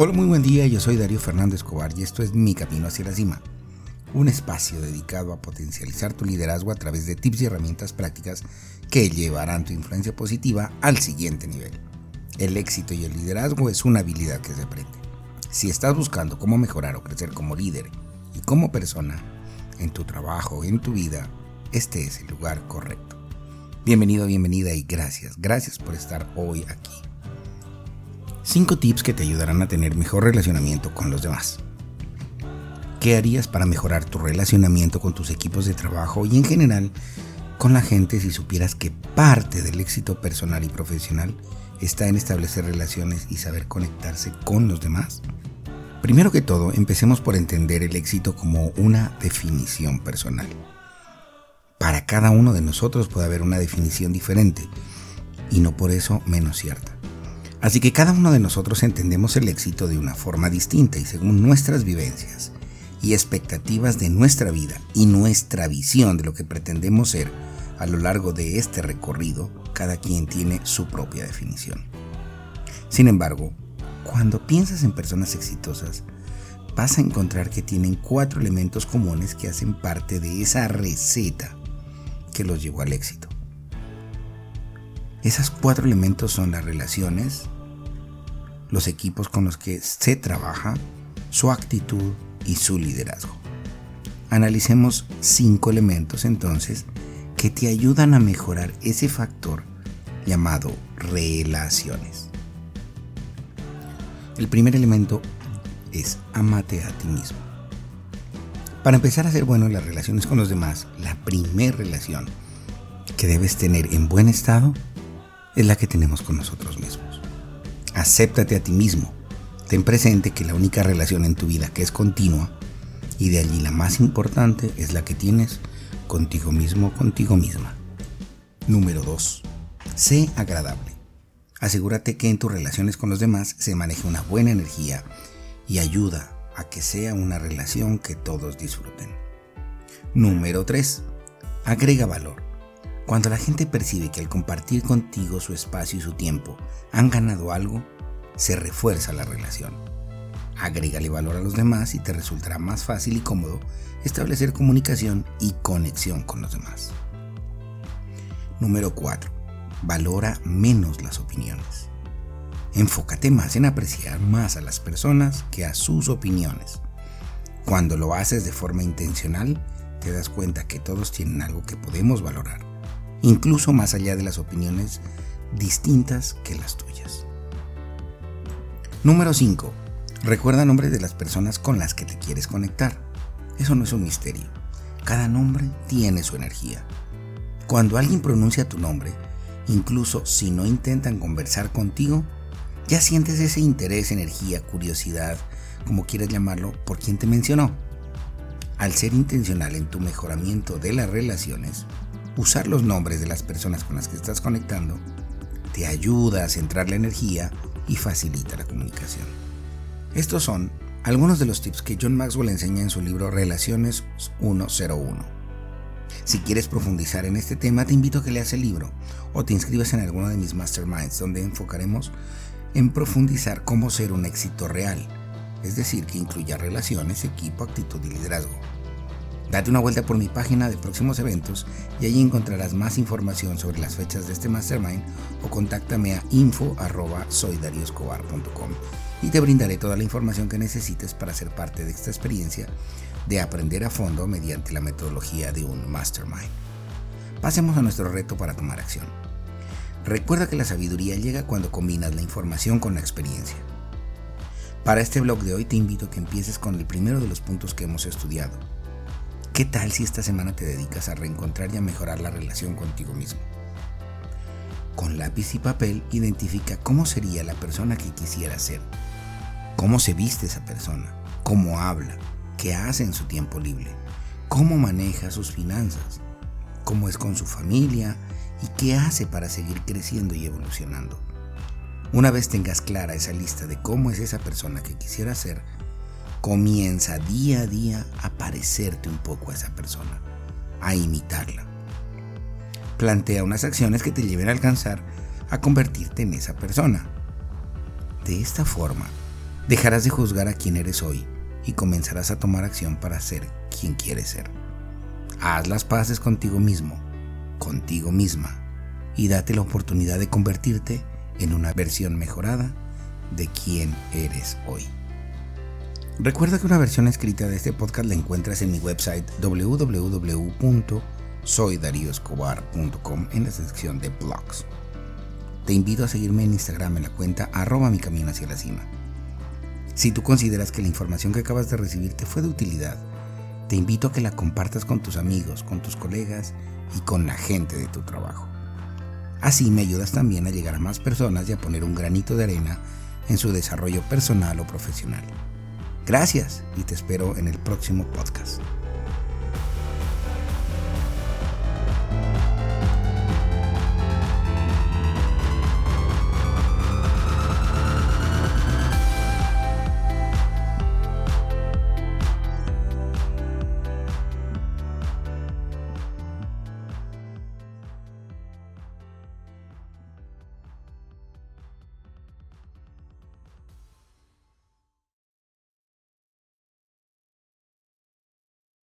Hola, muy buen día, yo soy Darío Fernández Escobar y esto es Mi Camino hacia la Cima, un espacio dedicado a potencializar tu liderazgo a través de tips y herramientas prácticas que llevarán tu influencia positiva al siguiente nivel. El éxito y el liderazgo es una habilidad que se aprende. Si estás buscando cómo mejorar o crecer como líder y como persona, en tu trabajo, en tu vida, este es el lugar correcto. Bienvenido, bienvenida y gracias, gracias por estar hoy aquí. 5 tips que te ayudarán a tener mejor relacionamiento con los demás. ¿Qué harías para mejorar tu relacionamiento con tus equipos de trabajo y en general con la gente si supieras que parte del éxito personal y profesional está en establecer relaciones y saber conectarse con los demás? Primero que todo, empecemos por entender el éxito como una definición personal. Para cada uno de nosotros puede haber una definición diferente y no por eso menos cierta. Así que cada uno de nosotros entendemos el éxito de una forma distinta y según nuestras vivencias y expectativas de nuestra vida y nuestra visión de lo que pretendemos ser a lo largo de este recorrido, cada quien tiene su propia definición. Sin embargo, cuando piensas en personas exitosas, vas a encontrar que tienen cuatro elementos comunes que hacen parte de esa receta que los llevó al éxito. Esos cuatro elementos son las relaciones, los equipos con los que se trabaja, su actitud y su liderazgo. Analicemos cinco elementos entonces que te ayudan a mejorar ese factor llamado relaciones. El primer elemento es amate a ti mismo. Para empezar a ser bueno en las relaciones con los demás, la primera relación que debes tener en buen estado es la que tenemos con nosotros mismos. Acéptate a ti mismo. Ten presente que la única relación en tu vida que es continua y de allí la más importante es la que tienes contigo mismo, contigo misma. Número 2. Sé agradable. Asegúrate que en tus relaciones con los demás se maneje una buena energía y ayuda a que sea una relación que todos disfruten. Número 3. Agrega valor. Cuando la gente percibe que al compartir contigo su espacio y su tiempo han ganado algo, se refuerza la relación. Agrégale valor a los demás y te resultará más fácil y cómodo establecer comunicación y conexión con los demás. Número 4. Valora menos las opiniones. Enfócate más en apreciar más a las personas que a sus opiniones. Cuando lo haces de forma intencional, te das cuenta que todos tienen algo que podemos valorar incluso más allá de las opiniones distintas que las tuyas. Número 5. Recuerda nombres de las personas con las que te quieres conectar. Eso no es un misterio. Cada nombre tiene su energía. Cuando alguien pronuncia tu nombre, incluso si no intentan conversar contigo, ya sientes ese interés, energía, curiosidad, como quieras llamarlo, por quien te mencionó. Al ser intencional en tu mejoramiento de las relaciones, usar los nombres de las personas con las que estás conectando te ayuda a centrar la energía y facilita la comunicación. Estos son algunos de los tips que John Maxwell enseña en su libro Relaciones 101. Si quieres profundizar en este tema, te invito a que leas el libro o te inscribas en alguno de mis masterminds donde enfocaremos en profundizar cómo ser un éxito real, es decir, que incluya relaciones, equipo, actitud y liderazgo. Date una vuelta por mi página de próximos eventos y allí encontrarás más información sobre las fechas de este mastermind o contáctame a info@soydarioscobar.com y te brindaré toda la información que necesites para ser parte de esta experiencia de aprender a fondo mediante la metodología de un mastermind. Pasemos a nuestro reto para tomar acción. Recuerda que la sabiduría llega cuando combinas la información con la experiencia. Para este blog de hoy te invito a que empieces con el primero de los puntos que hemos estudiado, ¿Qué tal si esta semana te dedicas a reencontrar y a mejorar la relación contigo mismo? Con lápiz y papel identifica cómo sería la persona que quisiera ser, cómo se viste esa persona, cómo habla, qué hace en su tiempo libre, cómo maneja sus finanzas, cómo es con su familia y qué hace para seguir creciendo y evolucionando. Una vez tengas clara esa lista de cómo es esa persona que quisiera ser, comienza día a día a parecerte un poco a esa persona, a imitarla. Plantea unas acciones que te lleven a alcanzar a convertirte en esa persona. De esta forma, Dejarás de juzgar a quien eres hoy y comenzarás a tomar acción para ser quien quieres ser. Haz las paces contigo mismo, contigo misma, y date la oportunidad de convertirte en una versión mejorada de quien eres hoy. Recuerda que una versión escrita de este podcast la encuentras en mi website www.soydarioscobar.com en la sección de blogs. Te invito a seguirme en Instagram en la cuenta arroba mi camino hacia la cima. Si tú consideras que la información que acabas de recibir te fue de utilidad, te invito a que la compartas con tus amigos, con tus colegas y con la gente de tu trabajo. Así me ayudas también a llegar a más personas y a poner un granito de arena en su desarrollo personal o profesional. Gracias y te espero en el próximo podcast.